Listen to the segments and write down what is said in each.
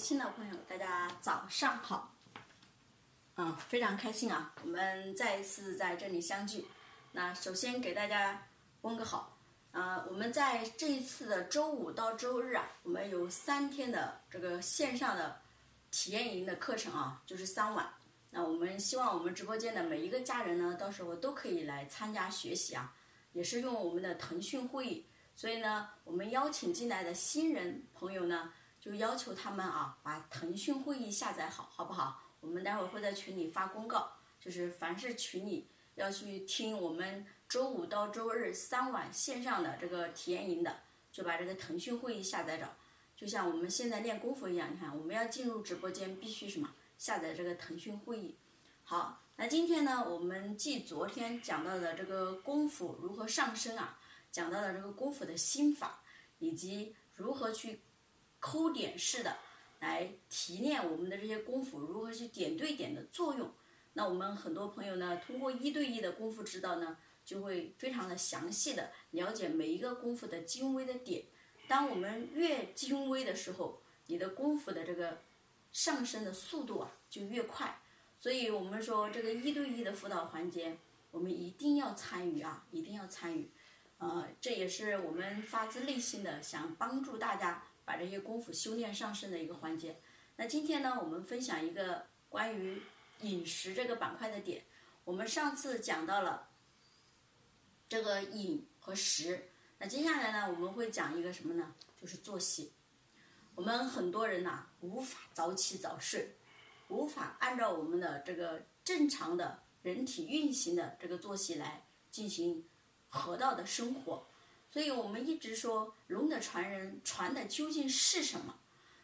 新的朋友，大家早上好。嗯，非常开心啊，我们再一次在这里相聚。那首先给大家问个好。啊，我们在这一次的周五到周日啊，我们有三天的这个线上的体验营的课程啊，就是三晚。那我们希望我们直播间的每一个家人呢，到时候都可以来参加学习啊，也是用我们的腾讯会议。所以呢，我们邀请进来的新人朋友呢。就要求他们啊，把腾讯会议下载好，好不好？我们待会儿会在群里发公告，就是凡是群里要去听我们周五到周日三晚线上的这个体验营的，就把这个腾讯会议下载着。就像我们现在练功夫一样，你看，我们要进入直播间必须什么？下载这个腾讯会议。好，那今天呢，我们继昨天讲到的这个功夫如何上升啊，讲到了这个功夫的心法，以及如何去。抠点式的来提炼我们的这些功夫，如何去点对点的作用？那我们很多朋友呢，通过一对一的功夫指导呢，就会非常的详细的了解每一个功夫的精微的点。当我们越精微的时候，你的功夫的这个上升的速度啊就越快。所以我们说这个一对一的辅导环节，我们一定要参与啊，一定要参与。呃，这也是我们发自内心的想帮助大家。把这些功夫修炼上升的一个环节。那今天呢，我们分享一个关于饮食这个板块的点。我们上次讲到了这个饮和食，那接下来呢，我们会讲一个什么呢？就是作息。我们很多人呐，无法早起早睡，无法按照我们的这个正常的人体运行的这个作息来进行合道的生活。所以我们一直说，龙的传人传的究竟是什么？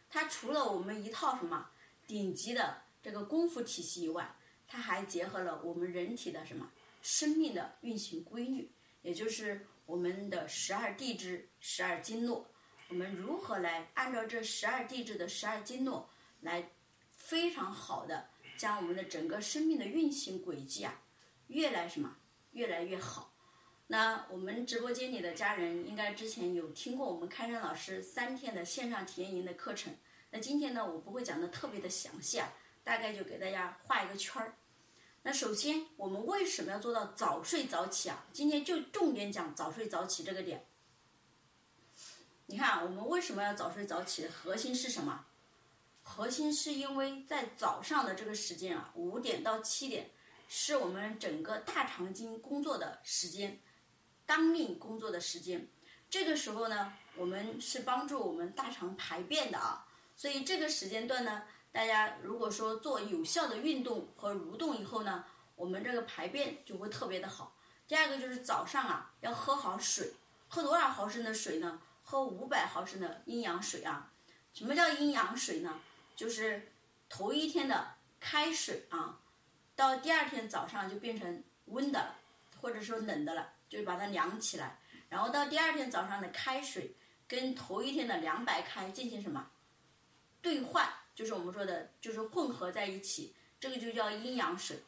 它除了我们一套什么顶级的这个功夫体系以外，它还结合了我们人体的什么生命的运行规律，也就是我们的十二地支、十二经络。我们如何来按照这十二地支的十二经络，来非常好的将我们的整个生命的运行轨迹啊，越来什么越来越好。那我们直播间里的家人应该之前有听过我们开山老师三天的线上体验营的课程。那今天呢，我不会讲的特别的详细啊，大概就给大家画一个圈儿。那首先，我们为什么要做到早睡早起啊？今天就重点讲早睡早起这个点。你看，我们为什么要早睡早起？核心是什么？核心是因为在早上的这个时间啊，五点到七点，是我们整个大肠经工作的时间。当令工作的时间，这个时候呢，我们是帮助我们大肠排便的啊，所以这个时间段呢，大家如果说做有效的运动和蠕动以后呢，我们这个排便就会特别的好。第二个就是早上啊，要喝好水，喝多少毫升的水呢？喝五百毫升的阴阳水啊。什么叫阴阳水呢？就是头一天的开水啊，到第二天早上就变成温的，或者说冷的了。就把它凉起来，然后到第二天早上的开水跟头一天的凉白开进行什么兑换，就是我们说的，就是混合在一起，这个就叫阴阳水。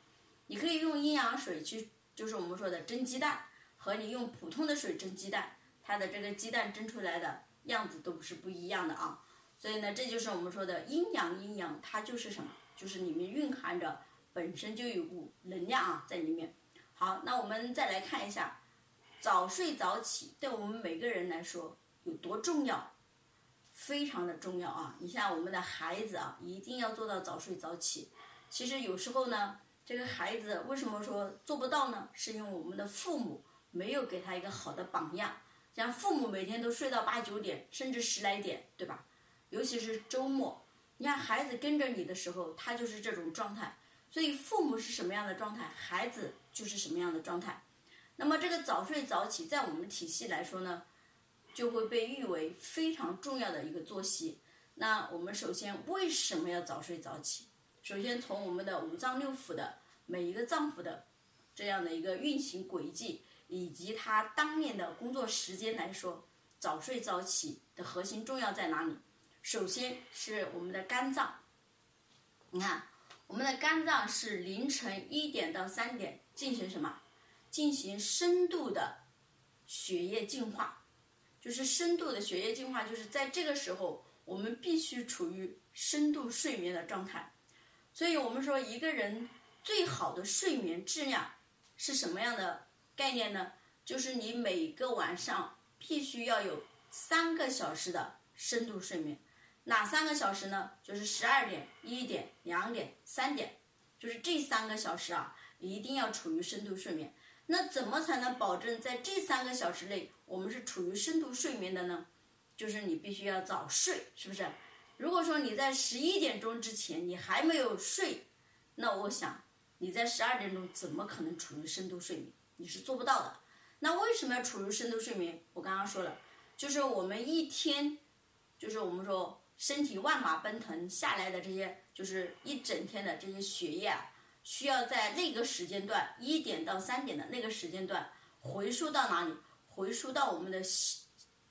你可以用阴阳水去，就是我们说的蒸鸡蛋，和你用普通的水蒸鸡蛋，它的这个鸡蛋蒸出来的样子都是不一样的啊。所以呢，这就是我们说的阴阳阴阳，它就是什么？就是里面蕴含着本身就有股能量啊在里面。好，那我们再来看一下。早睡早起对我们每个人来说有多重要？非常的重要啊！你像我们的孩子啊，一定要做到早睡早起。其实有时候呢，这个孩子为什么说做不到呢？是因为我们的父母没有给他一个好的榜样。像父母每天都睡到八九点，甚至十来点，对吧？尤其是周末，你看孩子跟着你的时候，他就是这种状态。所以父母是什么样的状态，孩子就是什么样的状态。那么这个早睡早起，在我们体系来说呢，就会被誉为非常重要的一个作息。那我们首先为什么要早睡早起？首先从我们的五脏六腑的每一个脏腑的这样的一个运行轨迹，以及它当面的工作时间来说，早睡早起的核心重要在哪里？首先是我们的肝脏。你看，我们的肝脏是凌晨一点到三点进行什么？进行深度的血液净化，就是深度的血液净化，就是在这个时候，我们必须处于深度睡眠的状态。所以我们说，一个人最好的睡眠质量是什么样的概念呢？就是你每个晚上必须要有三个小时的深度睡眠。哪三个小时呢？就是十二点、一点、两点、三点，就是这三个小时啊，一定要处于深度睡眠。那怎么才能保证在这三个小时内我们是处于深度睡眠的呢？就是你必须要早睡，是不是？如果说你在十一点钟之前你还没有睡，那我想你在十二点钟怎么可能处于深度睡眠？你是做不到的。那为什么要处于深度睡眠？我刚刚说了，就是我们一天，就是我们说身体万马奔腾下来的这些，就是一整天的这些血液啊，需要在那个时间段一点到三点的那个时间段回输到哪里？回输到我们的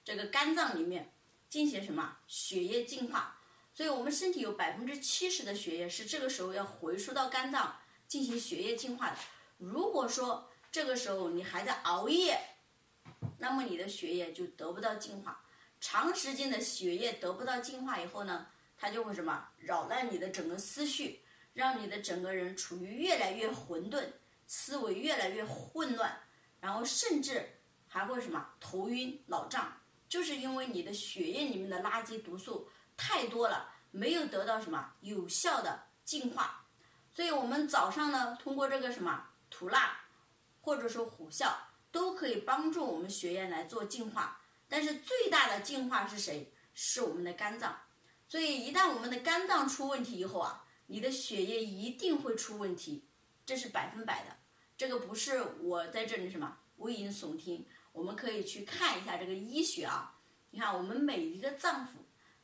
这个肝脏里面进行什么血液净化？所以我们身体有百分之七十的血液是这个时候要回输到肝脏进行血液净化的。如果说这个时候你还在熬夜，那么你的血液就得不到净化。长时间的血液得不到净化以后呢，它就会什么扰乱你的整个思绪，让你的整个人处于越来越混沌，思维越来越混乱，然后甚至还会什么头晕脑胀，就是因为你的血液里面的垃圾毒素。太多了，没有得到什么有效的净化，所以我们早上呢，通过这个什么吐纳，或者说虎啸，都可以帮助我们血液来做净化。但是最大的净化是谁？是我们的肝脏。所以一旦我们的肝脏出问题以后啊，你的血液一定会出问题，这是百分百的。这个不是我在这里什么危言耸听，我们可以去看一下这个医学啊。你看我们每一个脏腑。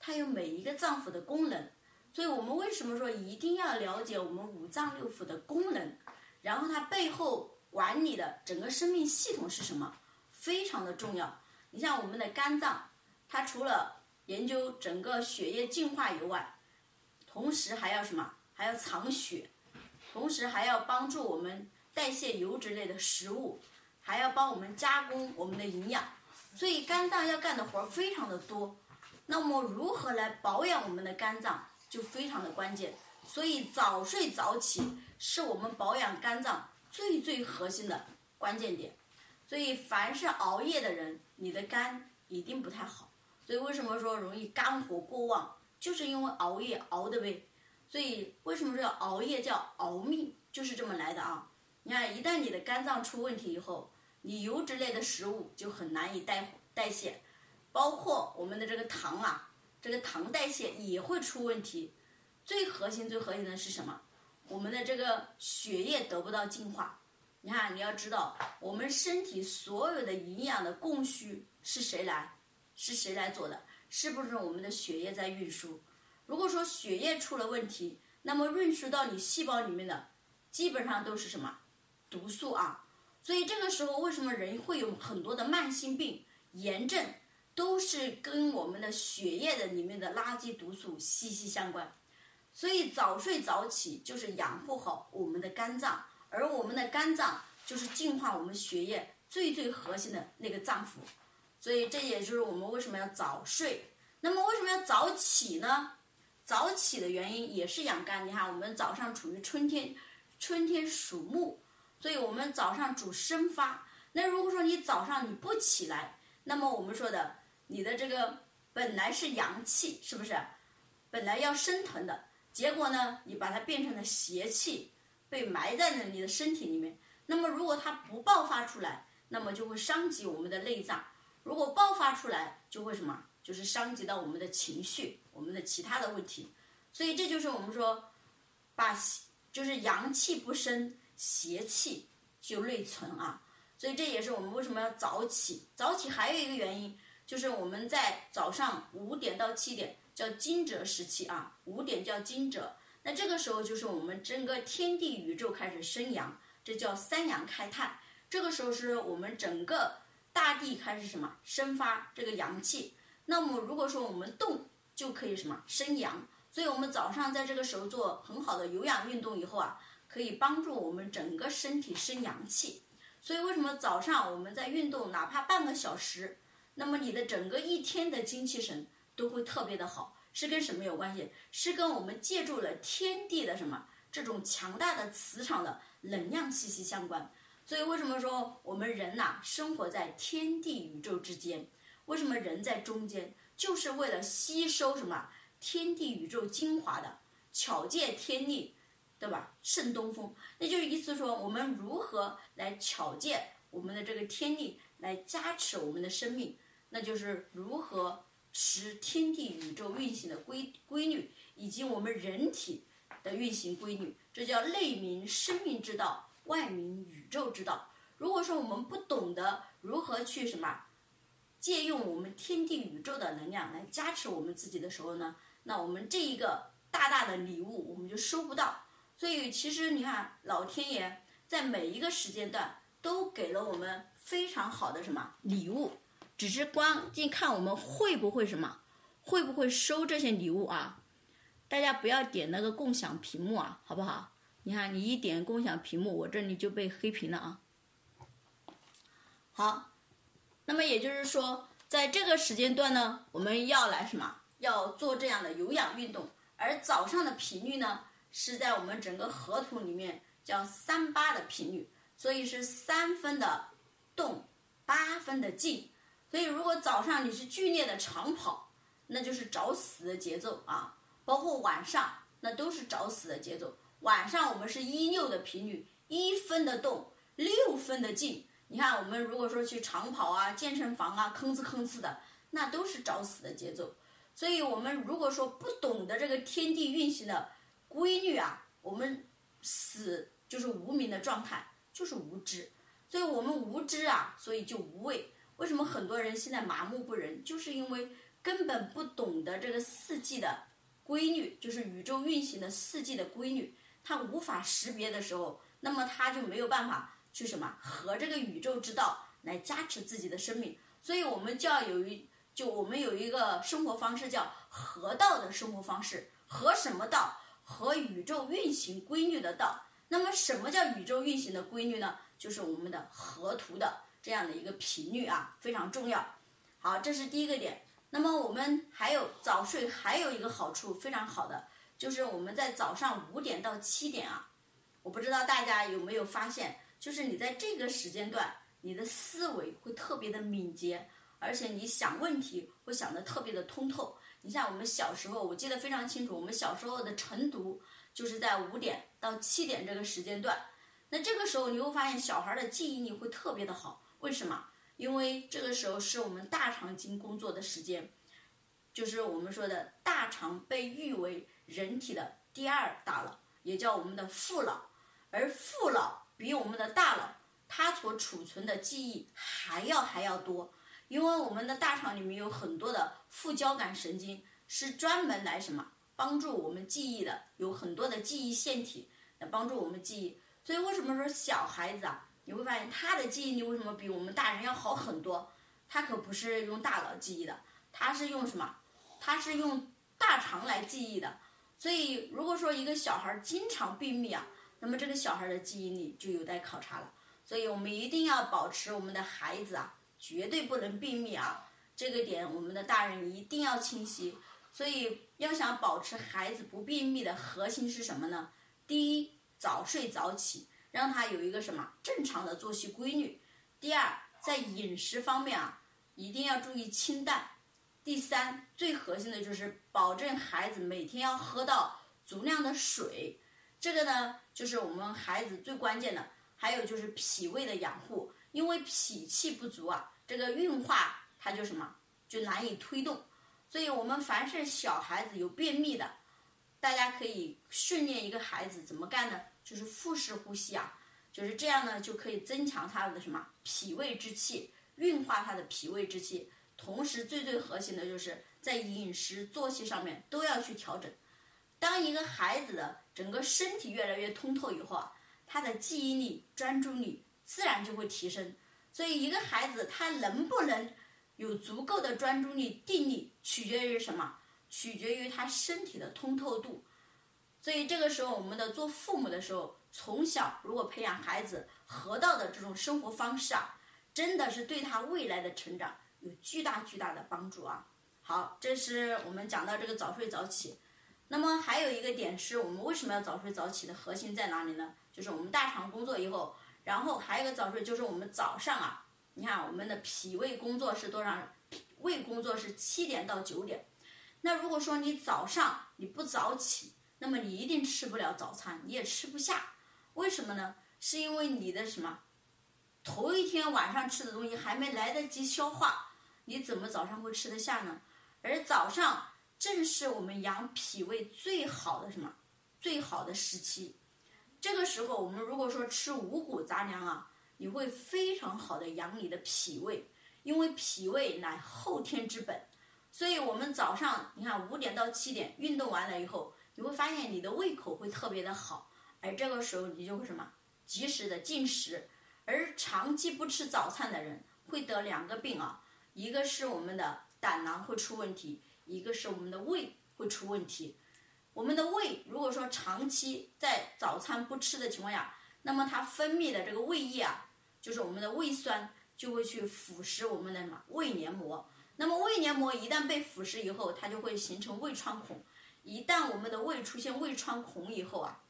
它有每一个脏腑的功能，所以我们为什么说一定要了解我们五脏六腑的功能，然后它背后管理的整个生命系统是什么，非常的重要。你像我们的肝脏，它除了研究整个血液净化以外，同时还要什么？还要藏血，同时还要帮助我们代谢油脂类的食物，还要帮我们加工我们的营养。所以肝脏要干的活儿非常的多。那么如何来保养我们的肝脏就非常的关键，所以早睡早起是我们保养肝脏最最核心的关键点。所以凡是熬夜的人，你的肝一定不太好。所以为什么说容易肝火过旺，就是因为熬夜熬的呗。所以为什么说熬夜叫熬命，就是这么来的啊。你看，一旦你的肝脏出问题以后，你油脂类的食物就很难以代代谢。包括我们的这个糖啊，这个糖代谢也会出问题。最核心、最核心的是什么？我们的这个血液得不到净化。你看，你要知道，我们身体所有的营养的供需是谁来？是谁来做的？是不是我们的血液在运输？如果说血液出了问题，那么运输到你细胞里面的基本上都是什么？毒素啊。所以这个时候，为什么人会有很多的慢性病、炎症？都是跟我们的血液的里面的垃圾毒素息息相关，所以早睡早起就是养护好我们的肝脏，而我们的肝脏就是净化我们血液最最核心的那个脏腑，所以这也就是我们为什么要早睡。那么为什么要早起呢？早起的原因也是养肝。你看，我们早上处于春天，春天属木，所以我们早上主生发。那如果说你早上你不起来，那么我们说的。你的这个本来是阳气，是不是？本来要升腾的，结果呢，你把它变成了邪气，被埋在了你的身体里面。那么，如果它不爆发出来，那么就会伤及我们的内脏；如果爆发出来，就会什么？就是伤及到我们的情绪、我们的其他的问题。所以，这就是我们说，把就是阳气不生，邪气就内存啊。所以，这也是我们为什么要早起。早起还有一个原因。就是我们在早上五点到七点叫惊蛰时期啊，五点叫惊蛰，那这个时候就是我们整个天地宇宙开始生阳，这叫三阳开泰。这个时候是我们整个大地开始什么生发这个阳气。那么如果说我们动就可以什么生阳，所以我们早上在这个时候做很好的有氧运动以后啊，可以帮助我们整个身体生阳气。所以为什么早上我们在运动，哪怕半个小时？那么你的整个一天的精气神都会特别的好，是跟什么有关系？是跟我们借助了天地的什么这种强大的磁场的能量息息相关。所以为什么说我们人呐生活在天地宇宙之间？为什么人在中间？就是为了吸收什么天地宇宙精华的，巧借天力，对吧？胜东风，那就是意思说我们如何来巧借我们的这个天力来加持我们的生命，那就是如何使天地宇宙运行的规规律，以及我们人体的运行规律，这叫内明生命之道，外明宇宙之道。如果说我们不懂得如何去什么？借用我们天地宇宙的能量来加持我们自己的时候呢，那我们这一个大大的礼物我们就收不到。所以其实你看，老天爷在每一个时间段都给了我们非常好的什么礼物，只是关键看我们会不会什么，会不会收这些礼物啊？大家不要点那个共享屏幕啊，好不好？你看你一点共享屏幕，我这里就被黑屏了啊。好。那么也就是说，在这个时间段呢，我们要来什么？要做这样的有氧运动。而早上的频率呢，是在我们整个河图里面叫三八的频率，所以是三分的动，八分的静。所以如果早上你是剧烈的长跑，那就是找死的节奏啊！包括晚上，那都是找死的节奏。晚上我们是一六的频率，一分的动，六分的静。你看，我们如果说去长跑啊、健身房啊，吭哧吭哧的，那都是找死的节奏。所以，我们如果说不懂得这个天地运行的规律啊，我们死就是无名的状态，就是无知。所以我们无知啊，所以就无畏。为什么很多人现在麻木不仁？就是因为根本不懂得这个四季的规律，就是宇宙运行的四季的规律，他无法识别的时候，那么他就没有办法。去什么和这个宇宙之道来加持自己的生命，所以我们就要有一就我们有一个生活方式叫合道的生活方式，和什么道？和宇宙运行规律的道。那么什么叫宇宙运行的规律呢？就是我们的河图的这样的一个频率啊，非常重要。好，这是第一个点。那么我们还有早睡，还有一个好处非常好的，就是我们在早上五点到七点啊，我不知道大家有没有发现。就是你在这个时间段，你的思维会特别的敏捷，而且你想问题会想得特别的通透。你像我们小时候，我记得非常清楚，我们小时候的晨读就是在五点到七点这个时间段。那这个时候你会发现小孩的记忆力会特别的好，为什么？因为这个时候是我们大肠经工作的时间，就是我们说的大肠被誉为人体的第二大脑，也叫我们的副脑，而副脑。比我们的大脑，它所储存的记忆还要还要多，因为我们的大肠里面有很多的副交感神经，是专门来什么帮助我们记忆的，有很多的记忆腺体来帮助我们记忆。所以为什么说小孩子啊，你会发现他的记忆力为什么比我们大人要好很多？他可不是用大脑记忆的，他是用什么？他是用大肠来记忆的。所以如果说一个小孩经常便秘啊。那么这个小孩的记忆力就有待考察了，所以我们一定要保持我们的孩子啊，绝对不能便秘啊，这个点我们的大人一定要清晰。所以要想保持孩子不便秘的核心是什么呢？第一，早睡早起，让他有一个什么正常的作息规律。第二，在饮食方面啊，一定要注意清淡。第三，最核心的就是保证孩子每天要喝到足量的水。这个呢，就是我们孩子最关键的，还有就是脾胃的养护，因为脾气不足啊，这个运化它就什么就难以推动，所以我们凡是小孩子有便秘的，大家可以训练一个孩子怎么干呢？就是腹式呼吸啊，就是这样呢，就可以增强他的什么脾胃之气，运化他的脾胃之气，同时最最核心的就是在饮食作息上面都要去调整。当一个孩子的整个身体越来越通透以后啊，他的记忆力、专注力自然就会提升。所以，一个孩子他能不能有足够的专注力、定力，取决于什么？取决于他身体的通透度。所以，这个时候我们的做父母的时候，从小如果培养孩子合道的这种生活方式啊，真的是对他未来的成长有巨大巨大的帮助啊。好，这是我们讲到这个早睡早起。那么还有一个点是我们为什么要早睡早起的核心在哪里呢？就是我们大肠工作以后，然后还有一个早睡就是我们早上啊，你看我们的脾胃工作是多少？胃工作是七点到九点。那如果说你早上你不早起，那么你一定吃不了早餐，你也吃不下。为什么呢？是因为你的什么？头一天晚上吃的东西还没来得及消化，你怎么早上会吃得下呢？而早上正是我们养脾胃最好的什么？最好的时期。这个时候，我们如果说吃五谷杂粮啊，你会非常好的养你的脾胃，因为脾胃乃后天之本。所以我们早上你看五点到七点运动完了以后，你会发现你的胃口会特别的好，而这个时候你就会什么？及时的进食。而长期不吃早餐的人会得两个病啊，一个是我们的胆囊会出问题，一个是我们的胃会出问题。我们的胃如果说长期在早餐不吃的情况下，那么它分泌的这个胃液啊，就是我们的胃酸就会去腐蚀我们的什么胃黏膜。那么胃黏膜一旦被腐蚀以后，它就会形成胃穿孔。一旦我们的胃出现胃穿孔以后啊，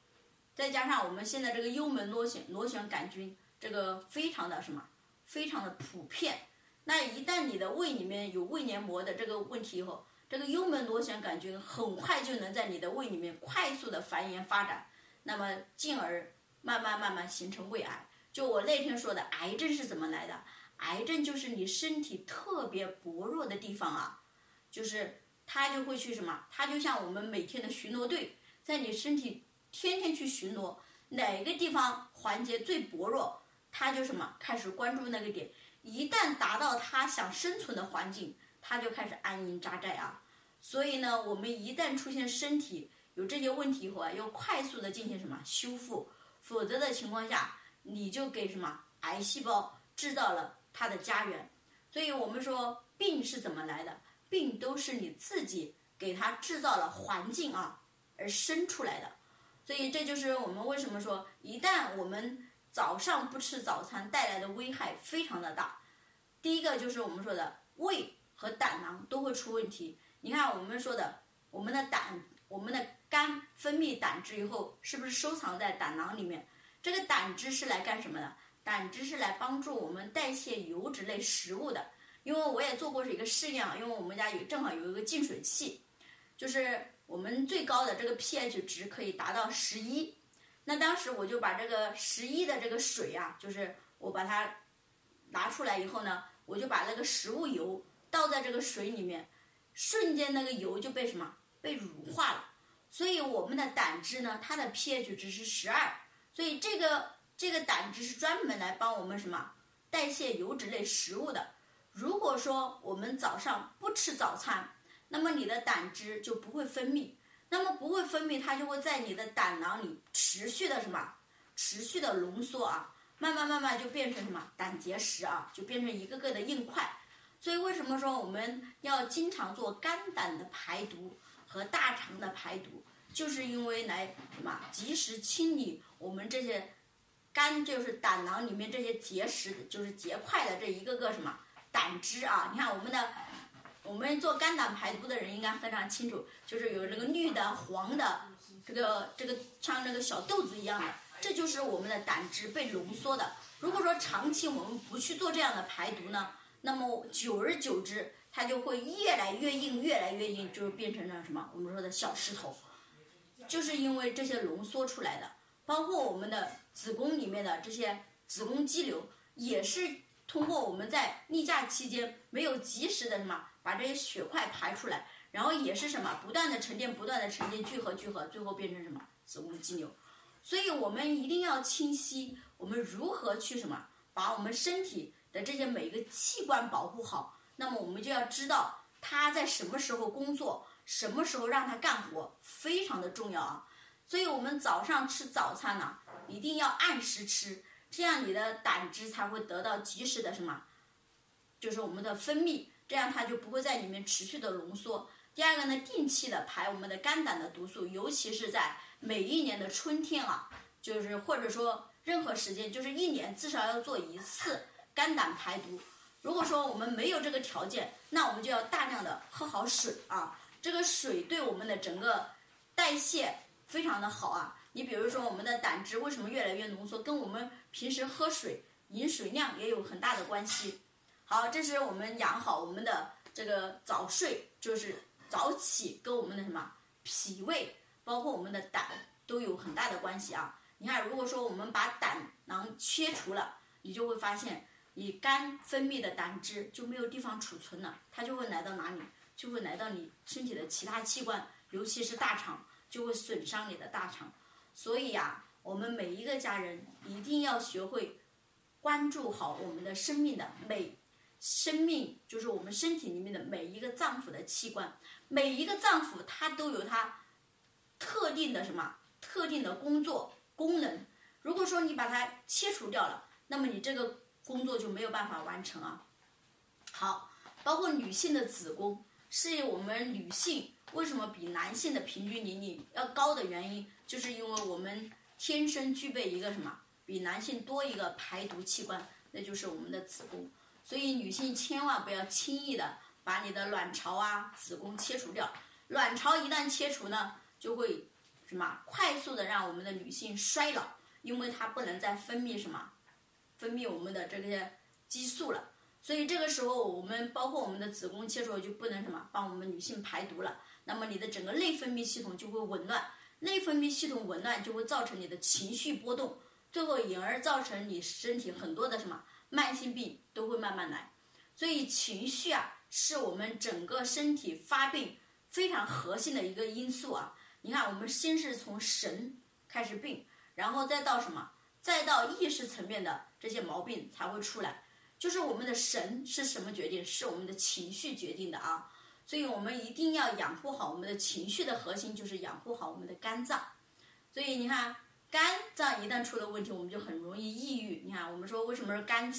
再加上我们现在这个幽门螺旋螺旋杆菌。这个非常的什么，非常的普遍。那一旦你的胃里面有胃黏膜的这个问题以后，这个幽门螺旋杆菌很快就能在你的胃里面快速的繁衍发展，那么进而慢慢慢慢形成胃癌。就我那天说的，癌症是怎么来的？癌症就是你身体特别薄弱的地方啊，就是它就会去什么？它就像我们每天的巡逻队，在你身体天天去巡逻，哪个地方环节最薄弱？它就什么开始关注那个点，一旦达到他想生存的环境，他就开始安营扎寨啊。所以呢，我们一旦出现身体有这些问题以后啊，要快速的进行什么修复，否则的情况下，你就给什么癌细胞制造了它的家园。所以我们说病是怎么来的？病都是你自己给它制造了环境啊，而生出来的。所以这就是我们为什么说，一旦我们早上不吃早餐带来的危害非常的大，第一个就是我们说的胃和胆囊都会出问题。你看我们说的，我们的胆、我们的肝分泌胆汁以后，是不是收藏在胆囊里面？这个胆汁是来干什么的？胆汁是来帮助我们代谢油脂类食物的。因为我也做过一个试验啊，因为我们家有正好有一个净水器，就是我们最高的这个 pH 值可以达到十一。那当时我就把这个十一的这个水啊，就是我把它拿出来以后呢，我就把那个食物油倒在这个水里面，瞬间那个油就被什么被乳化了。所以我们的胆汁呢，它的 pH 值是十二，所以这个这个胆汁是专门来帮我们什么代谢油脂类食物的。如果说我们早上不吃早餐，那么你的胆汁就不会分泌。那么不会分泌，它就会在你的胆囊里持续的什么，持续的浓缩啊，慢慢慢慢就变成什么胆结石啊，就变成一个个的硬块。所以为什么说我们要经常做肝胆的排毒和大肠的排毒，就是因为来什么及时清理我们这些肝就是胆囊里面这些结石，就是结块的这一个个什么胆汁啊，你看我们的。我们做肝胆排毒的人应该非常清楚，就是有这个绿的、黄的，这个这个像那个小豆子一样的，这就是我们的胆汁被浓缩的。如果说长期我们不去做这样的排毒呢，那么久而久之，它就会越来越硬，越来越硬，就变成了什么？我们说的小石头，就是因为这些浓缩出来的。包括我们的子宫里面的这些子宫肌瘤，也是通过我们在例假期间没有及时的什么。把这些血块排出来，然后也是什么不断的沉淀，不断的沉淀，聚合聚合，最后变成什么子宫肌瘤。所以我们一定要清晰，我们如何去什么把我们身体的这些每一个器官保护好。那么我们就要知道它在什么时候工作，什么时候让它干活，非常的重要啊。所以我们早上吃早餐呢，一定要按时吃，这样你的胆汁才会得到及时的什么，就是我们的分泌。这样它就不会在里面持续的浓缩。第二个呢，定期的排我们的肝胆的毒素，尤其是在每一年的春天啊，就是或者说任何时间，就是一年至少要做一次肝胆排毒。如果说我们没有这个条件，那我们就要大量的喝好水啊。这个水对我们的整个代谢非常的好啊。你比如说我们的胆汁为什么越来越浓缩，跟我们平时喝水饮水量也有很大的关系。好，这是我们养好我们的这个早睡，就是早起，跟我们的什么脾胃，包括我们的胆都有很大的关系啊。你看，如果说我们把胆囊切除了，你就会发现，你肝分泌的胆汁就没有地方储存了，它就会来到哪里？就会来到你身体的其他器官，尤其是大肠，就会损伤你的大肠。所以呀，我们每一个家人一定要学会关注好我们的生命的每生命，就是我们身体里面的每一个脏腑的器官，每一个脏腑它都有它特定的什么特定的工作功能。如果说你把它切除掉了，那么你这个工作就没有办法完成啊。好，包括女性的子宫。是我们女性为什么比男性的平均年龄要高的原因，就是因为我们天生具备一个什么，比男性多一个排毒器官，那就是我们的子宫。所以女性千万不要轻易的把你的卵巢啊、子宫切除掉。卵巢一旦切除呢，就会什么快速的让我们的女性衰老，因为它不能再分泌什么，分泌我们的这些激素了。所以这个时候，我们包括我们的子宫切除就不能什么帮我们女性排毒了。那么你的整个内分泌系统就会紊乱，内分泌系统紊乱就会造成你的情绪波动，最后引而造成你身体很多的什么慢性病都会慢慢来。所以情绪啊，是我们整个身体发病非常核心的一个因素啊。你看，我们先是从神开始病，然后再到什么，再到意识层面的这些毛病才会出来。就是我们的神是什么决定？是我们的情绪决定的啊！所以我们一定要养护好我们的情绪的核心，就是养护好我们的肝脏。所以你看，肝脏一旦出了问题，我们就很容易抑郁。你看，我们说为什么是肝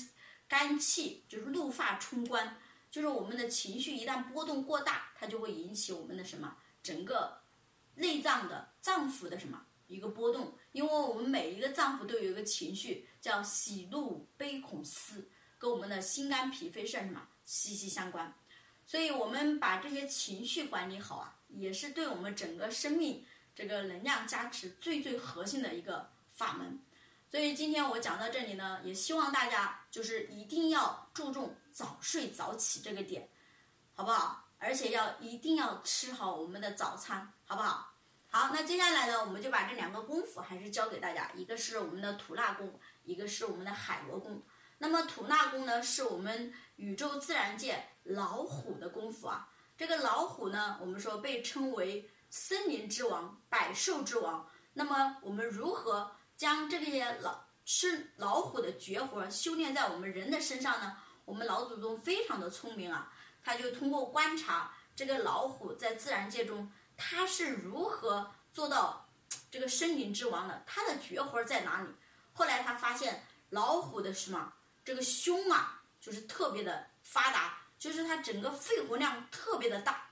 肝气就是怒发冲冠？就是我们的情绪一旦波动过大，它就会引起我们的什么整个内脏的脏腑的什么一个波动？因为我们每一个脏腑都有一个情绪，叫喜怒悲恐思。跟我们的心肝脾肺肾什么息息相关，所以我们把这些情绪管理好啊，也是对我们整个生命这个能量加持最最核心的一个法门。所以今天我讲到这里呢，也希望大家就是一定要注重早睡早起这个点，好不好？而且要一定要吃好我们的早餐，好不好？好，那接下来呢，我们就把这两个功夫还是教给大家，一个是我们的吐纳功，一个是我们的海螺功。那么吐纳功呢，是我们宇宙自然界老虎的功夫啊。这个老虎呢，我们说被称为森林之王、百兽之王。那么我们如何将这些老吃老虎的绝活修炼在我们人的身上呢？我们老祖宗非常的聪明啊，他就通过观察这个老虎在自然界中，它是如何做到这个森林之王的，它的绝活在哪里？后来他发现老虎的什么？这个胸啊，就是特别的发达，就是它整个肺活量特别的大，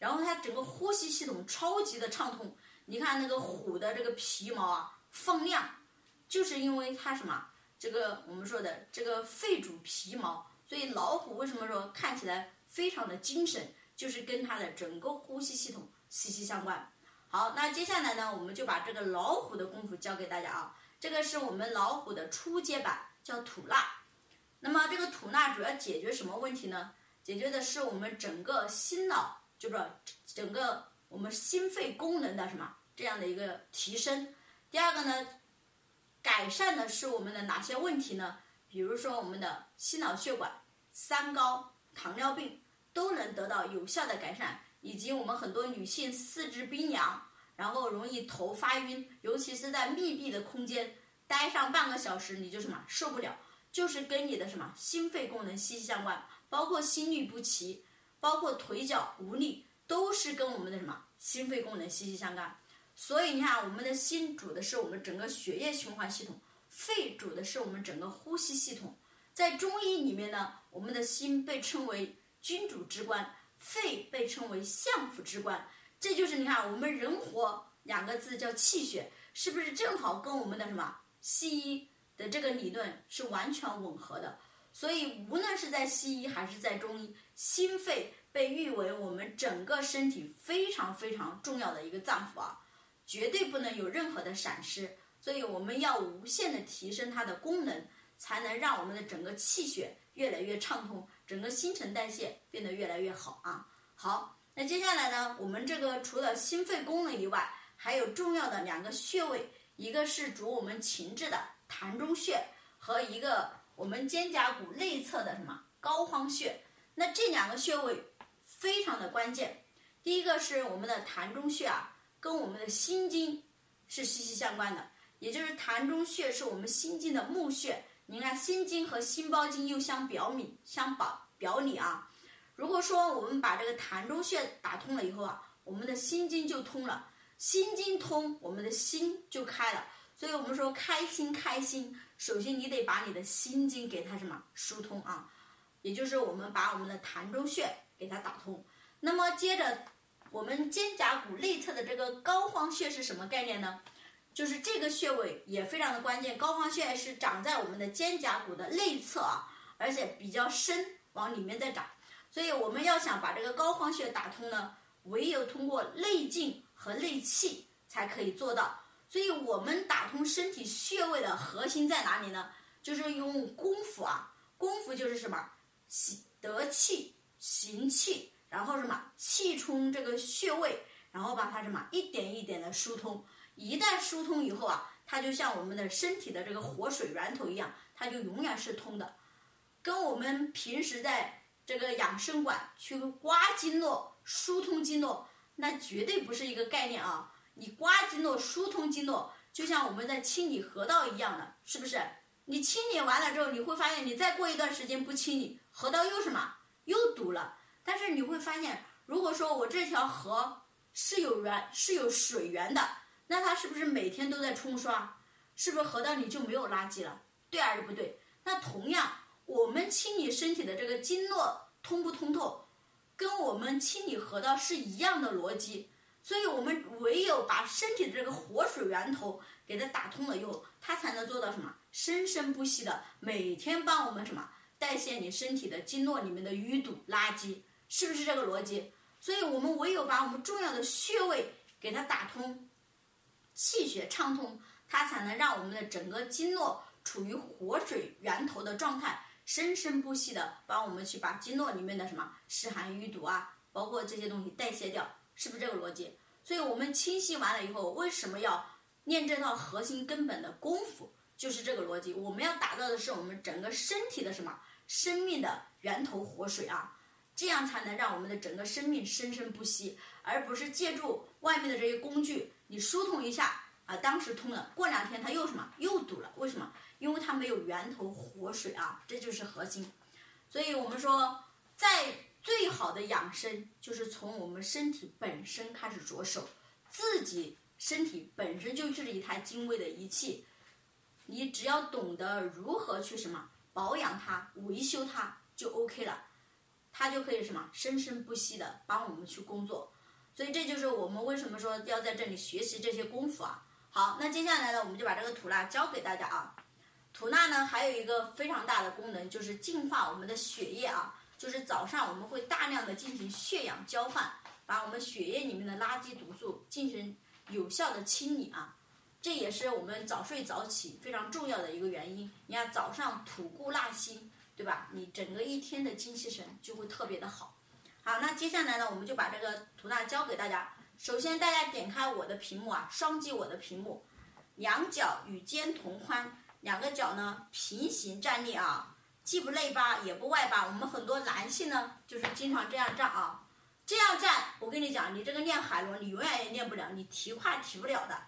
然后它整个呼吸系统超级的畅通。你看那个虎的这个皮毛啊，放亮，就是因为它什么？这个我们说的这个肺主皮毛，所以老虎为什么说看起来非常的精神，就是跟它的整个呼吸系统息息相关。好，那接下来呢，我们就把这个老虎的功夫教给大家啊。这个是我们老虎的初阶版，叫吐纳。那么这个吐纳主要解决什么问题呢？解决的是我们整个心脑，就是整个我们心肺功能的什么这样的一个提升。第二个呢，改善的是我们的哪些问题呢？比如说我们的心脑血管、三高、糖尿病都能得到有效的改善，以及我们很多女性四肢冰凉，然后容易头发晕，尤其是在密闭的空间待上半个小时，你就什么受不了。就是跟你的什么心肺功能息息相关，包括心律不齐，包括腿脚无力，都是跟我们的什么心肺功能息息相关。所以你看，我们的心主的是我们整个血液循环系统，肺主的是我们整个呼吸系统。在中医里面呢，我们的心被称为君主之官，肺被称为相府之官。这就是你看，我们人活两个字叫气血，是不是正好跟我们的什么西医？的这个理论是完全吻合的，所以无论是在西医还是在中医，心肺被誉为我们整个身体非常非常重要的一个脏腑啊，绝对不能有任何的闪失。所以我们要无限的提升它的功能，才能让我们的整个气血越来越畅通，整个新陈代谢变得越来越好啊。好，那接下来呢，我们这个除了心肺功能以外，还有重要的两个穴位，一个是主我们情志的膻中穴，和一个我们肩胛骨内侧的什么膏肓穴。那这两个穴位非常的关键。第一个是我们的膻中穴啊，跟我们的心经是息息相关的。也就是膻中穴是我们心经的募穴，你看心经和心包经又相表里，相表表里啊。如果说我们把这个膻中穴打通了以后啊，我们的心经就通了，心经通，我们的心就开了。所以我们说开心开心，首先你得把你的心经给它什么疏通啊，也就是我们把我们的膻中穴给它打通。那么接着我们肩胛骨内侧的这个膏肓穴是什么概念呢？就是这个穴位也非常的关键，膏肓穴是长在我们的肩胛骨的内侧啊，而且比较深，往里面在长。所以我们要想把这个膏肓穴打通呢，唯有通过内劲和内气才可以做到。所以我们打通身体穴位的核心在哪里呢？就是用功夫啊，功夫就是什么，行得气行气，然后什么气冲这个穴位，然后把它什么一点一点的疏通。一旦疏通以后啊，它就像我们的身体的这个活水源头一样，它就永远是通的。跟我们平时在这个养生馆去刮经络、疏通经络，那绝对不是一个概念啊！你刮经络、疏通经络，就像我们在清理河道一样的，是不是？你清理完了之后，你会发现，你再过一段时间不清理，河道又什么？又堵了。但是你会发现，如果说我这条河是有源、是有水源的。那它是不是每天都在冲刷？是不是河道里就没有垃圾了？对还是不对？那同样，我们清理身体的这个经络通不通透，跟我们清理河道是一样的逻辑。所以我们唯有把身体的这个活水源头给它打通了以后，它才能做到什么？生生不息的每天帮我们什么代谢你身体的经络里面的淤堵垃圾，是不是这个逻辑？所以我们唯有把我们重要的穴位给它打通。气血畅通，它才能让我们的整个经络处于活水源头的状态，生生不息的帮我们去把经络里面的什么湿寒淤堵啊，包括这些东西代谢掉，是不是这个逻辑？所以我们清晰完了以后，为什么要练这套核心根本的功夫？就是这个逻辑，我们要打造的是我们整个身体的什么生命的源头活水啊，这样才能让我们的整个生命生生不息，而不是借助外面的这些工具。你疏通一下啊，当时通了，过两天它又什么又堵了？为什么？因为它没有源头活水啊，这就是核心。所以我们说，在最好的养生就是从我们身体本身开始着手，自己身体本身就是一台精微的仪器，你只要懂得如何去什么保养它、维修它，就 OK 了，它就可以什么生生不息的帮我们去工作。所以这就是我们为什么说要在这里学习这些功夫啊。好，那接下来呢，我们就把这个吐纳教给大家啊。吐纳呢还有一个非常大的功能，就是净化我们的血液啊。就是早上我们会大量的进行血氧交换，把我们血液里面的垃圾毒素进行有效的清理啊。这也是我们早睡早起非常重要的一个原因。你看早上吐故纳新，对吧？你整个一天的精气神就会特别的好。好，那接下来呢，我们就把这个图纳教给大家。首先，大家点开我的屏幕啊，双击我的屏幕，两脚与肩同宽，两个脚呢平行站立啊，既不内八也不外八。我们很多男性呢，就是经常这样站啊，这样站，我跟你讲，你这个练海螺，你永远也练不了，你提胯提不了的，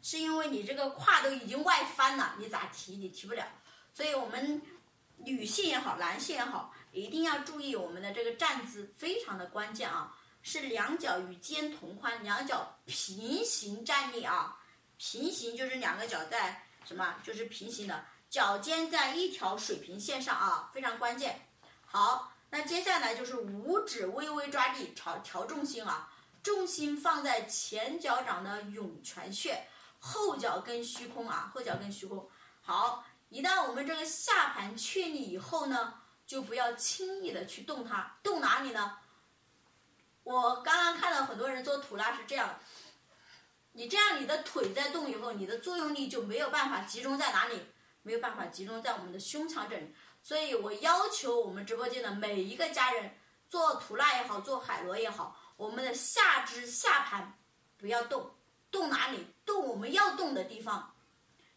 是因为你这个胯都已经外翻了，你咋提？你提不了。所以我们女性也好，男性也好。一定要注意我们的这个站姿非常的关键啊，是两脚与肩同宽，两脚平行站立啊，平行就是两个脚在什么，就是平行的，脚尖在一条水平线上啊，非常关键。好，那接下来就是五指微微抓地，调调重心啊，重心放在前脚掌的涌泉穴，后脚跟虚空啊，后脚跟虚空。好，一旦我们这个下盘确立以后呢，就不要轻易的去动它。动哪里呢？我刚刚看到很多人做吐纳是这样，你这样你的腿在动以后，你的作用力就没有办法集中在哪里，没有办法集中在我们的胸腔这里。所以我要求我们直播间的每一个家人做吐纳也好，做海螺也好，我们的下肢下盘不要动，动哪里？动我们要动的地方。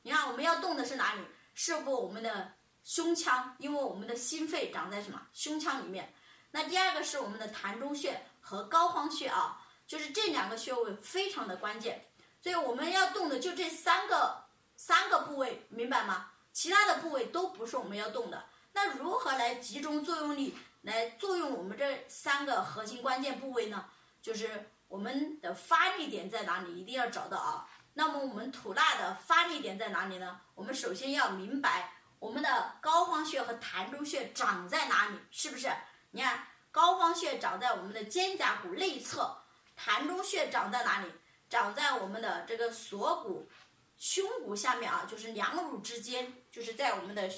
你看我们要动的是哪里？是不我们的胸腔，因为我们的心肺长在什么胸腔里面。那第二个是我们的膻中穴和膏肓穴啊，就是这两个穴位非常的关键。所以我们要动的就这三个三个部位，明白吗？其他的部位都不是我们要动的。那如何来集中作用力，来作用我们这三个核心关键部位呢？就是我们的发力点在哪里，一定要找到啊。那么我们吐纳的发力点在哪里呢？我们首先要明白我们的膏肓穴和膻中穴长在哪里，是不是？你看，膏肓穴长在我们的肩胛骨内侧，膻中穴长在哪里？长在我们的这个锁骨、胸骨下面啊，就是两乳之间，就是在我们的。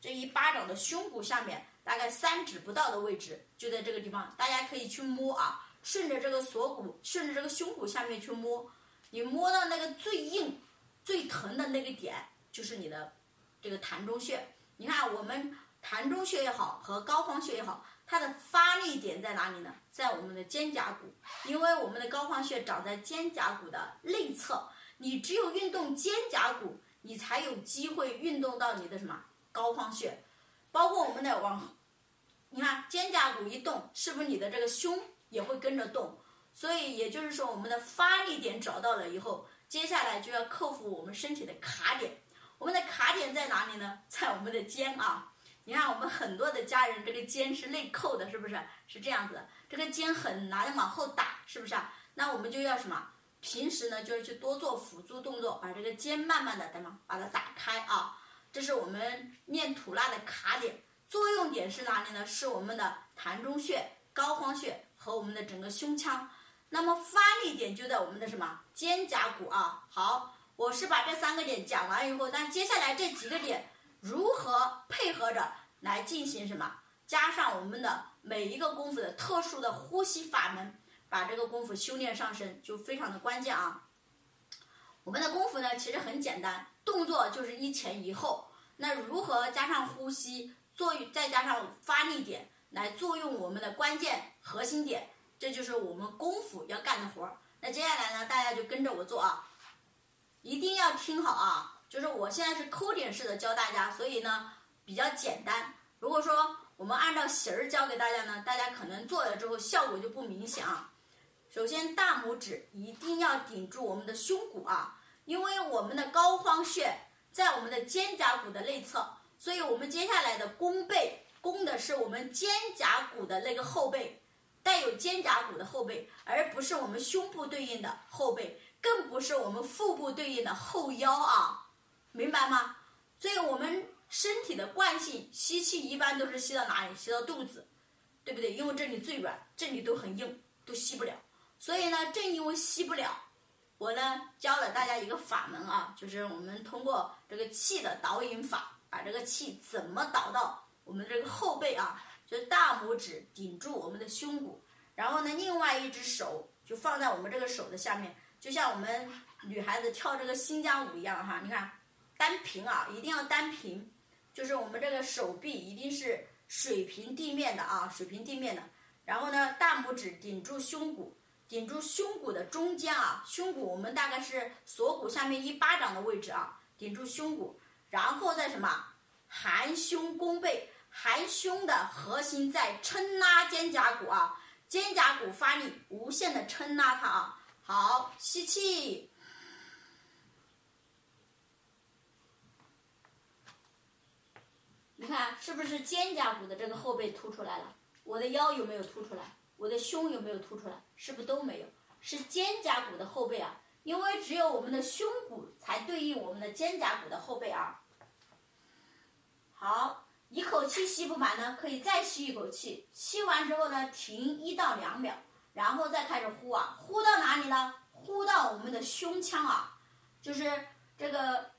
这一巴掌的胸骨下面，大概三指不到的位置，就在这个地方，大家可以去摸啊，顺着这个锁骨，顺着这个胸骨下面去摸，你摸到那个最硬、最疼的那个点，就是你的这个膻中穴。你看，我们膻中穴也好，和膏肓穴也好，它的发力点在哪里呢？在我们的肩胛骨，因为我们的膏肓穴长在肩胛骨的内侧，你只有运动肩胛骨，你才有机会运动到你的什么？膏肓穴，包括我们的往，你看肩胛骨一动，是不是你的这个胸也会跟着动？所以也就是说，我们的发力点找到了以后，接下来就要克服我们身体的卡点。我们的卡点在哪里呢？在我们的肩啊！你看我们很多的家人，这个肩是内扣的，是不是？是这样子，这个肩很难往后打，是不是啊？那我们就要什么？平时呢，就要去多做辅助动作，把这个肩慢慢的怎么把它打开啊？这是我们练吐纳的卡点，作用点是哪里呢？是我们的膻中穴、膏肓穴和我们的整个胸腔。那么发力点就在我们的什么肩胛骨啊？好，我是把这三个点讲完以后，但接下来这几个点如何配合着来进行什么？加上我们的每一个功夫的特殊的呼吸法门，把这个功夫修炼上身就非常的关键啊。我们的功夫呢，其实很简单。动作就是一前一后，那如何加上呼吸，作用再加上发力点来作用我们的关键核心点，这就是我们功夫要干的活儿。那接下来呢，大家就跟着我做啊，一定要听好啊！就是我现在是抠点式的教大家，所以呢比较简单。如果说我们按照形儿教给大家呢，大家可能做了之后效果就不明显啊。首先，大拇指一定要顶住我们的胸骨啊。因为我们的膏肓穴在我们的肩胛骨的内侧，所以我们接下来的弓背弓的是我们肩胛骨的那个后背，带有肩胛骨的后背，而不是我们胸部对应的后背，更不是我们腹部对应的后腰啊，明白吗？所以我们身体的惯性吸气一般都是吸到哪里？吸到肚子，对不对？因为这里最软，这里都很硬，都吸不了。所以呢，正因为吸不了。我呢教了大家一个法门啊，就是我们通过这个气的导引法，把这个气怎么导到我们这个后背啊，就大拇指顶住我们的胸骨，然后呢，另外一只手就放在我们这个手的下面，就像我们女孩子跳这个新疆舞一样哈，你看单平啊，一定要单平，就是我们这个手臂一定是水平地面的啊，水平地面的，然后呢，大拇指顶住胸骨。顶住胸骨的中间啊，胸骨我们大概是锁骨下面一巴掌的位置啊，顶住胸骨，然后再什么含胸弓背，含胸的核心在撑拉肩胛骨啊，肩胛骨发力，无限的撑拉它啊。好，吸气，你看是不是肩胛骨的这个后背凸出来了？我的腰有没有凸出来？我的胸有没有凸出来？是不是都没有？是肩胛骨的后背啊，因为只有我们的胸骨才对应我们的肩胛骨的后背啊。好，一口气吸不满呢，可以再吸一口气。吸完之后呢，停一到两秒，然后再开始呼啊，呼到哪里呢？呼到我们的胸腔啊，就是这个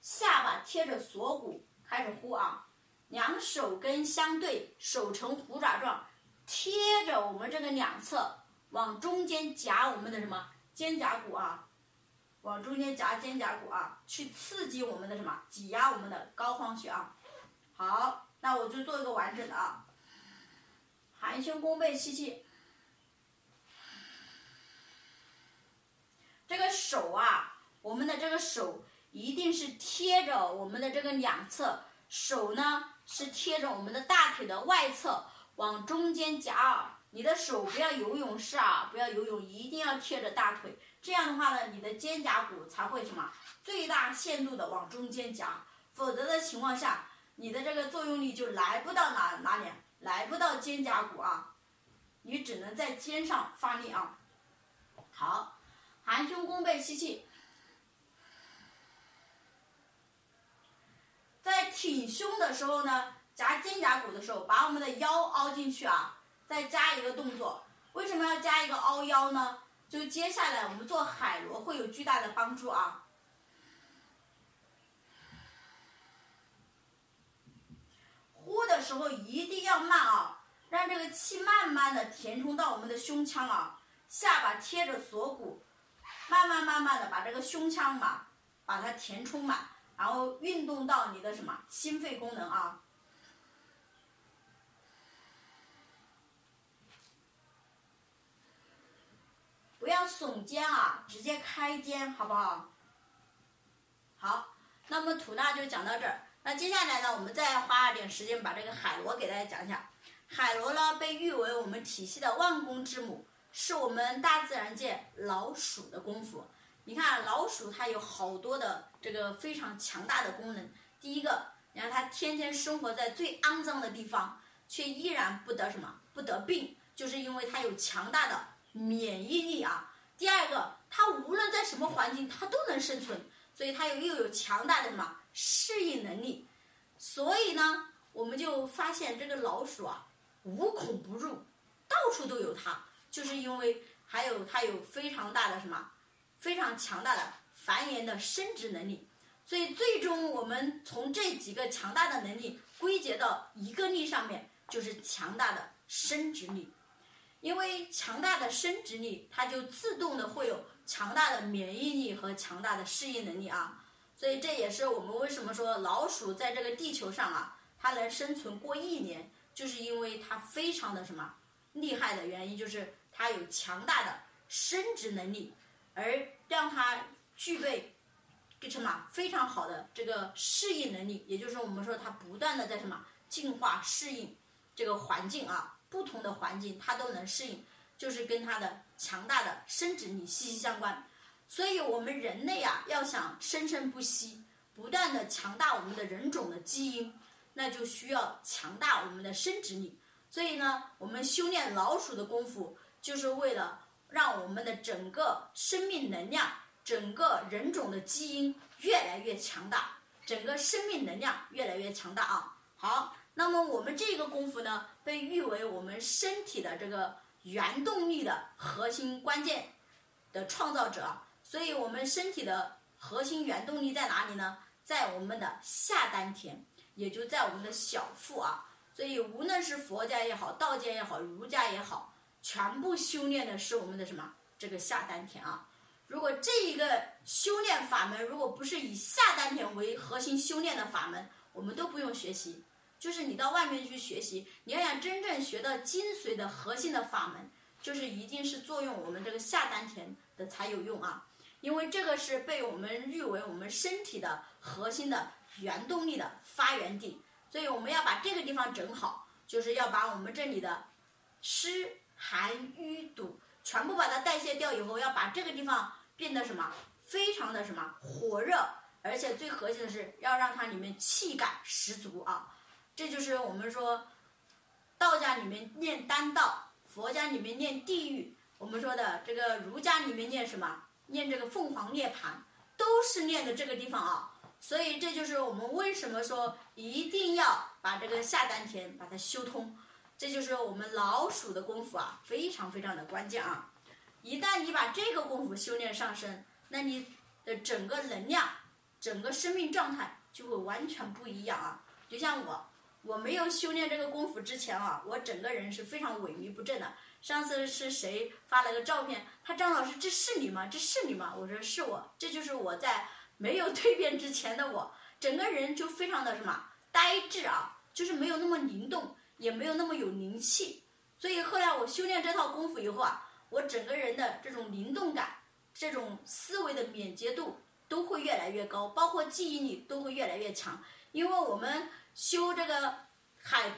下巴贴着锁骨，开始呼啊，两手根相对，手呈虎爪状，贴着我们这个两侧，往中间夹我们的什么肩胛骨啊，往中间夹肩胛骨啊，去刺激我们的什么，挤压我们的膏肓穴啊。好，那我就做一个完整的啊，含胸弓背吸气。这个手啊，我们的这个手一定是贴着我们的这个两侧，手呢是贴着我们的大腿的外侧，往中间夹啊。你的手不要游泳式啊，不要游泳，一定要贴着大腿。这样的话呢，你的肩胛骨才会什么最大限度的往中间夹，否则的情况下，你的这个作用力就来不到哪哪里，来不到肩胛骨啊，你只能在肩上发力啊。好。含胸弓背吸气，在挺胸的时候呢，夹肩胛骨的时候，把我们的腰凹进去啊，再加一个动作。为什么要加一个凹腰呢？就接下来我们做海螺会有巨大的帮助啊。呼的时候一定要慢啊，让这个气慢慢的填充到我们的胸腔啊，下巴贴着锁骨。慢慢慢慢的把这个胸腔嘛，把它填充满，然后运动到你的什么心肺功能啊，不要耸肩啊，直接开肩，好不好？好，那么吐纳就讲到这儿。那接下来呢，我们再花点时间把这个海螺给大家讲一下。海螺呢，被誉为我们体系的万功之母。是我们大自然界老鼠的功夫。你看，老鼠它有好多的这个非常强大的功能。第一个，你看它天天生活在最肮脏的地方，却依然不得什么不得病，就是因为它有强大的免疫力啊。第二个，它无论在什么环境它都能生存，所以它又又有强大的什么适应能力。所以呢，我们就发现这个老鼠啊，无孔不入，到处都有它。就是因为还有它有非常大的什么，非常强大的繁衍的生殖能力，所以最终我们从这几个强大的能力归结到一个力上面，就是强大的生殖力。因为强大的生殖力，它就自动的会有强大的免疫力和强大的适应能力啊。所以这也是我们为什么说老鼠在这个地球上啊，它能生存过一年，就是因为它非常的什么厉害的原因，就是。它有强大的生殖能力，而让它具备什么非常好的这个适应能力，也就是我们说它不断的在什么进化适应这个环境啊，不同的环境它都能适应，就是跟它的强大的生殖力息息相关。所以，我们人类啊，要想生生不息，不断的强大我们的人种的基因，那就需要强大我们的生殖力。所以呢，我们修炼老鼠的功夫。就是为了让我们的整个生命能量、整个人种的基因越来越强大，整个生命能量越来越强大啊！好，那么我们这个功夫呢，被誉为我们身体的这个原动力的核心关键的创造者。所以，我们身体的核心原动力在哪里呢？在我们的下丹田，也就在我们的小腹啊。所以，无论是佛家也好，道家也好，儒家也好。全部修炼的是我们的什么？这个下丹田啊！如果这一个修炼法门，如果不是以下丹田为核心修炼的法门，我们都不用学习。就是你到外面去学习，你要想真正学到精髓的核心的法门，就是一定是作用我们这个下丹田的才有用啊！因为这个是被我们誉为我们身体的核心的原动力的发源地，所以我们要把这个地方整好，就是要把我们这里的湿。寒瘀堵全部把它代谢掉以后，要把这个地方变得什么？非常的什么火热，而且最核心的是要让它里面气感十足啊！这就是我们说道家里面念丹道，佛家里面念地狱，我们说的这个儒家里面念什么？念这个凤凰涅槃，都是念的这个地方啊！所以这就是我们为什么说一定要把这个下丹田把它修通。这就是我们老鼠的功夫啊，非常非常的关键啊！一旦你把这个功夫修炼上身，那你的整个能量、整个生命状态就会完全不一样啊。就像我，我没有修炼这个功夫之前啊，我整个人是非常萎靡不振的。上次是谁发了个照片？他张老师，这是你吗？这是你吗？我说是我，这就是我在没有蜕变之前的我，整个人就非常的什么呆滞啊，就是没有那么灵动，也没有那么有灵气。所以后来我修炼这套功夫以后啊，我整个人的这种灵动感、这种思维的敏捷度都会越来越高，包括记忆力都会越来越强。因为我们修这个海。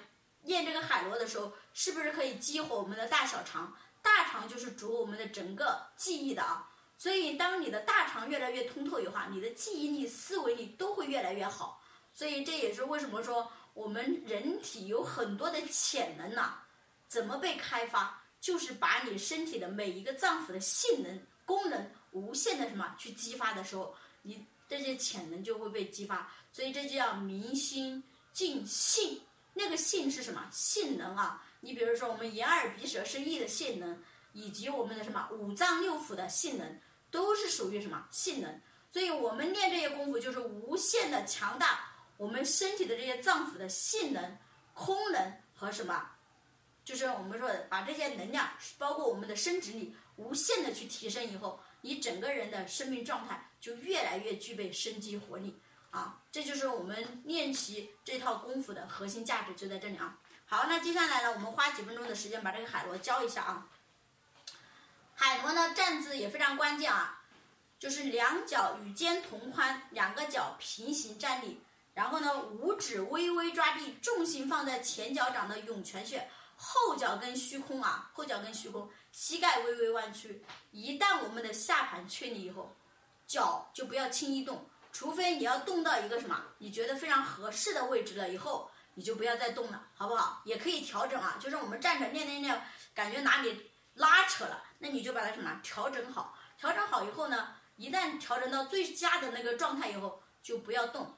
练这个海螺的时候，是不是可以激活我们的大小肠？大肠就是主我们的整个记忆的啊。所以，当你的大肠越来越通透的话，你的记忆力、思维力都会越来越好。所以，这也是为什么说我们人体有很多的潜能呐。怎么被开发？就是把你身体的每一个脏腑的性能、功能无限的什么去激发的时候，你这些潜能就会被激发。所以，这就叫明心静性。那个性是什么性能啊？你比如说我们眼耳鼻舌身意的性能，以及我们的什么五脏六腑的性能，都是属于什么性能？所以我们练这些功夫就是无限的强大我们身体的这些脏腑的性能、功能和什么？就是我们说的把这些能量，包括我们的生殖力，无限的去提升以后，你整个人的生命状态就越来越具备生机活力。啊，这就是我们练习这套功夫的核心价值，就在这里啊。好，那接下来呢，我们花几分钟的时间把这个海螺教一下啊。海螺呢，站姿也非常关键啊，就是两脚与肩同宽，两个脚平行站立，然后呢，五指微微抓地，重心放在前脚掌的涌泉穴，后脚跟虚空啊，后脚跟虚空，膝盖微微弯曲。一旦我们的下盘确立以后，脚就不要轻易动。除非你要动到一个什么你觉得非常合适的位置了以后，你就不要再动了，好不好？也可以调整啊，就是我们站着练练练，感觉哪里拉扯了，那你就把它什么调整好。调整好以后呢，一旦调整到最佳的那个状态以后，就不要动，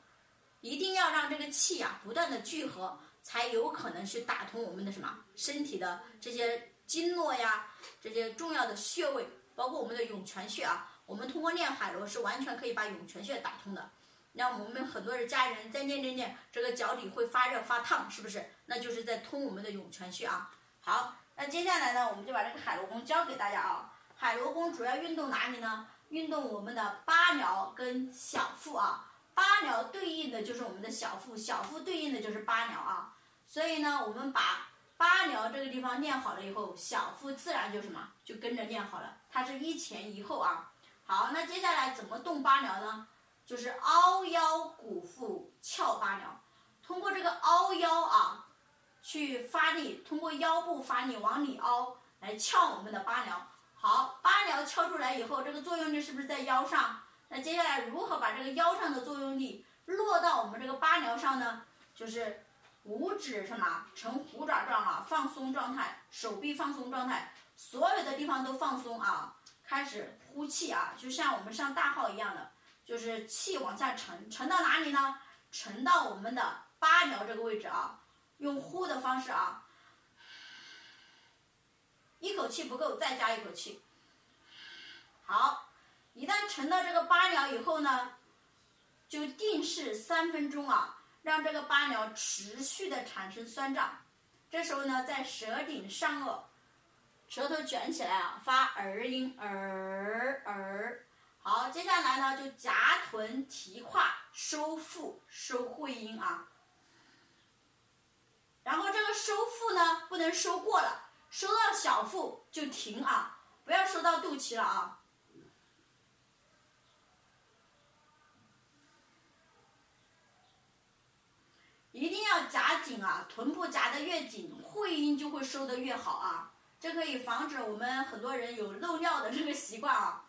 一定要让这个气呀不断的聚合，才有可能去打通我们的什么身体的这些经络呀，这些重要的穴位，包括我们的涌泉穴啊。我们通过练海螺是完全可以把涌泉穴打通的。那我们很多人家人在练练练，这个脚底会发热发烫，是不是？那就是在通我们的涌泉穴啊。好，那接下来呢，我们就把这个海螺功教给大家啊。海螺功主要运动哪里呢？运动我们的八髎跟小腹啊。八髎对应的就是我们的小腹，小腹对应的就是八髎啊。所以呢，我们把八髎这个地方练好了以后，小腹自然就什么就跟着练好了。它是一前一后啊。好，那接下来怎么动八髎呢？就是凹腰鼓腹翘八髎，通过这个凹腰啊，去发力，通过腰部发力往里凹，来翘我们的八髎。好，八髎翘出来以后，这个作用力是不是在腰上？那接下来如何把这个腰上的作用力落到我们这个八髎上呢？就是五指什么呈虎爪状啊，放松状态，手臂放松状态，所有的地方都放松啊。开始呼气啊，就像我们上大号一样的，就是气往下沉，沉到哪里呢？沉到我们的八髎这个位置啊，用呼的方式啊，一口气不够，再加一口气。好，一旦沉到这个八髎以后呢，就定势三分钟啊，让这个八髎持续的产生酸胀。这时候呢，在舌顶上颚。舌头卷起来啊，发儿音，儿儿。好，接下来呢就夹臀提胯，收腹，收会阴啊。然后这个收腹呢，不能收过了，收到小腹就停啊，不要收到肚脐了啊。一定要夹紧啊，臀部夹得越紧，会阴就会收得越好啊。这可以防止我们很多人有漏尿的这个习惯啊。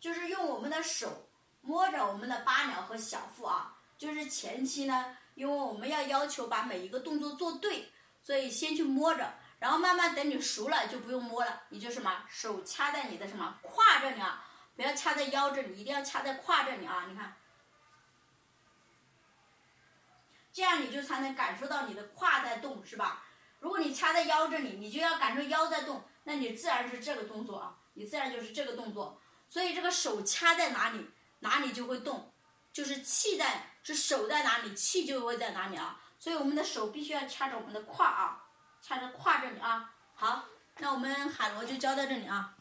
就是用我们的手摸着我们的八髎和小腹啊，就是前期呢，因为我们要要求把每一个动作做对。所以先去摸着，然后慢慢等你熟了就不用摸了，你就什么手掐在你的什么胯这里啊，不要掐在腰这里，一定要掐在胯这里啊！你看，这样你就才能感受到你的胯在动，是吧？如果你掐在腰这里，你就要感受腰在动，那你自然是这个动作啊，你自然就是这个动作。所以这个手掐在哪里，哪里就会动，就是气在，是手在哪里，气就会在哪里啊。所以我们的手必须要掐着我们的胯啊，掐着胯这里啊。好，那我们海螺就教到这里啊。